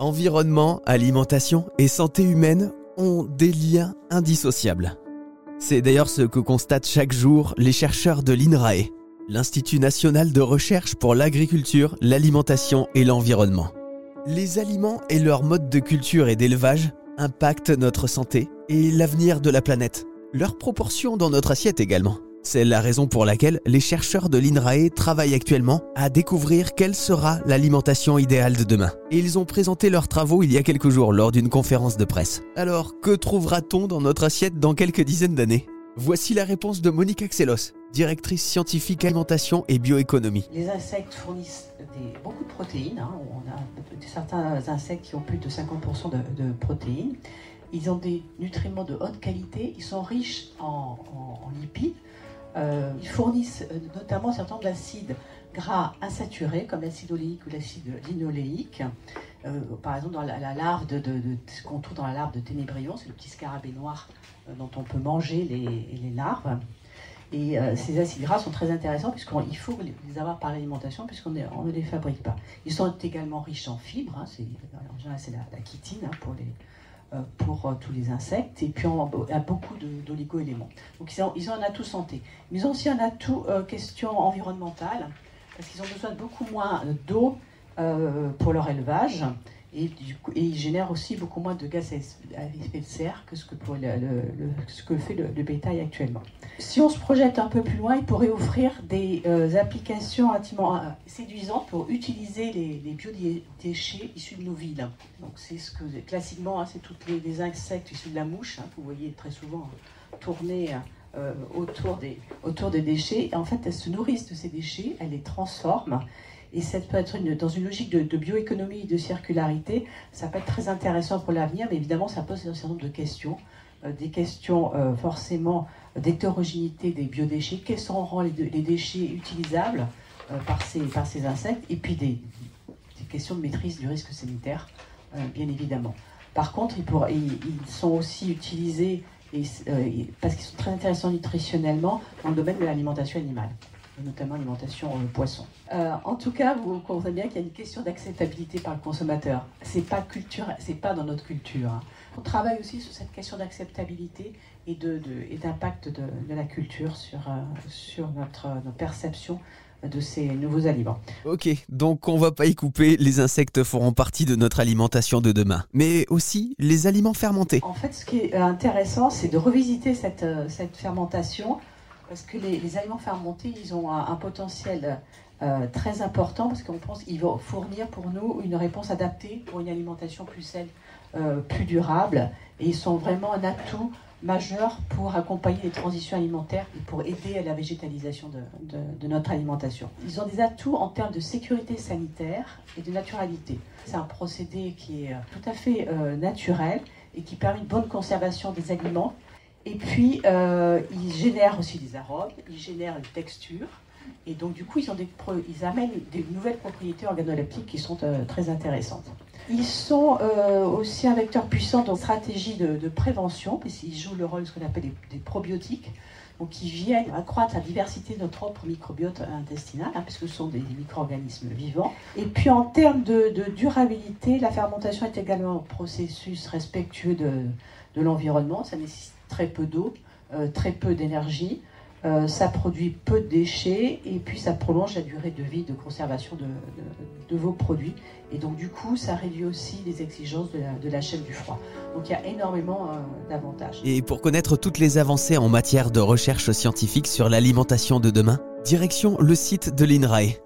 Environnement, alimentation et santé humaine ont des liens indissociables. C'est d'ailleurs ce que constatent chaque jour les chercheurs de l'INRAE, l'Institut national de recherche pour l'agriculture, l'alimentation et l'environnement. Les aliments et leur mode de culture et d'élevage impactent notre santé et l'avenir de la planète, leur proportion dans notre assiette également. C'est la raison pour laquelle les chercheurs de l'INRAE travaillent actuellement à découvrir quelle sera l'alimentation idéale de demain. Et ils ont présenté leurs travaux il y a quelques jours lors d'une conférence de presse. Alors, que trouvera-t-on dans notre assiette dans quelques dizaines d'années? Voici la réponse de Monique Axelos, directrice scientifique alimentation et bioéconomie. Les insectes fournissent beaucoup de protéines. Hein. On a certains insectes qui ont plus de 50% de, protéines. Ils ont des nutriments de haute qualité. Ils sont riches en lipides. Euh, ils fournissent euh, notamment un certain nombre gras insaturés, comme l'acide oléique ou l'acide linoléique. Euh, par exemple, dans la, larve de, ce qu'on trouve dans la larve de ténébrion, c'est le petit scarabée noir dont on peut manger les, larves. Et ces acides gras sont très intéressants puisqu'il faut les avoir par l'alimentation puisqu'on ne les fabrique pas. Ils sont également riches en fibres, hein, c'est la, la, chitine hein, pour les, pour euh, tous les insectes, et puis on a beaucoup d'oligo-éléments. Donc ils ont, ils ont, un atout santé. Mais ils ont aussi un atout euh, question environnementale, parce qu'ils ont besoin de beaucoup moins d'eau pour leur élevage, et, du coup, ils génèrent aussi beaucoup moins de gaz à effet de serre que ce que, fait le, bétail actuellement. Si on se projette un peu plus loin, il pourrait offrir des applications intimement séduisantes pour utiliser les, biodéchets issus de nos villes. Donc c'est ce que classiquement, hein, c'est tous les, insectes issus de la mouche, hein, vous voyez très souvent tourner euh, autour, des, autour des déchets. Et en fait, elles se nourrissent de ces déchets, elles les transforment et ça peut être dans une logique de, bioéconomie et de circularité, ça peut être très intéressant pour l'avenir, mais évidemment, ça pose un certain nombre de questions. Euh, des questions euh, forcément d'hétérogénéité des biodéchets. Quels seront les, déchets utilisables euh, par, ces, par ces insectes? Et puis des, questions de maîtrise du risque sanitaire, bien évidemment. Par contre, ils, ils, sont aussi utilisés parce qu'ils sont très intéressants nutritionnellement dans le domaine de l'alimentation animale notamment l'alimentation euh, poisson. Euh, en tout cas, vous comprenez bien qu'il y a une question d'acceptabilité par le consommateur. C'est pas culture, c'est pas dans notre culture. Hein. On travaille aussi sur cette question d'acceptabilité et de, et d'impact de, de, la culture sur euh, sur notre, notre perception de ces nouveaux aliments. Ok, donc on va pas y couper, les insectes feront partie de notre alimentation de demain, mais aussi les aliments fermentés. En fait, ce qui est intéressant, c'est de revisiter cette, cette fermentation parce que les, aliments fermentés, ils ont un, potentiel euh, très important parce qu'on pense qu'ils vont fournir pour nous une réponse adaptée pour une alimentation plus saine, euh, plus durable. Et ils sont vraiment un atout majeur pour accompagner les transitions alimentaires et pour aider à la végétalisation de, notre alimentation. Ils ont des atouts en termes de sécurité sanitaire et de naturalité. C'est un procédé qui est tout à fait euh, naturel et qui permet une bonne conservation des aliments et puis, euh, ils génèrent aussi des arômes, ils génèrent une texture. Et donc, du coup, ils, des, amènent des nouvelles propriétés organoleptiques qui sont euh, très intéressantes. Ils sont euh, aussi un vecteur puissant dans stratégie de, prévention, puisqu'ils jouent le rôle de ce qu'on appelle des, probiotiques, donc qui viennent accroître la diversité de notre propre microbiote intestinal, hein, puisque ce sont des, micro-organismes vivants. Et puis, en termes de, de, durabilité, la fermentation est également un processus respectueux de, de l'environnement. Ça nécessite très peu d'eau, euh, très peu d'énergie. Euh, ça produit peu de déchets et puis ça prolonge la durée de vie de conservation de, vos produits. Et donc du coup, ça réduit aussi les exigences de la, chaîne du froid. Donc il y a énormément euh, d'avantages. Et pour connaître toutes les avancées en matière de recherche scientifique sur l'alimentation de demain, direction le site de l'INRAE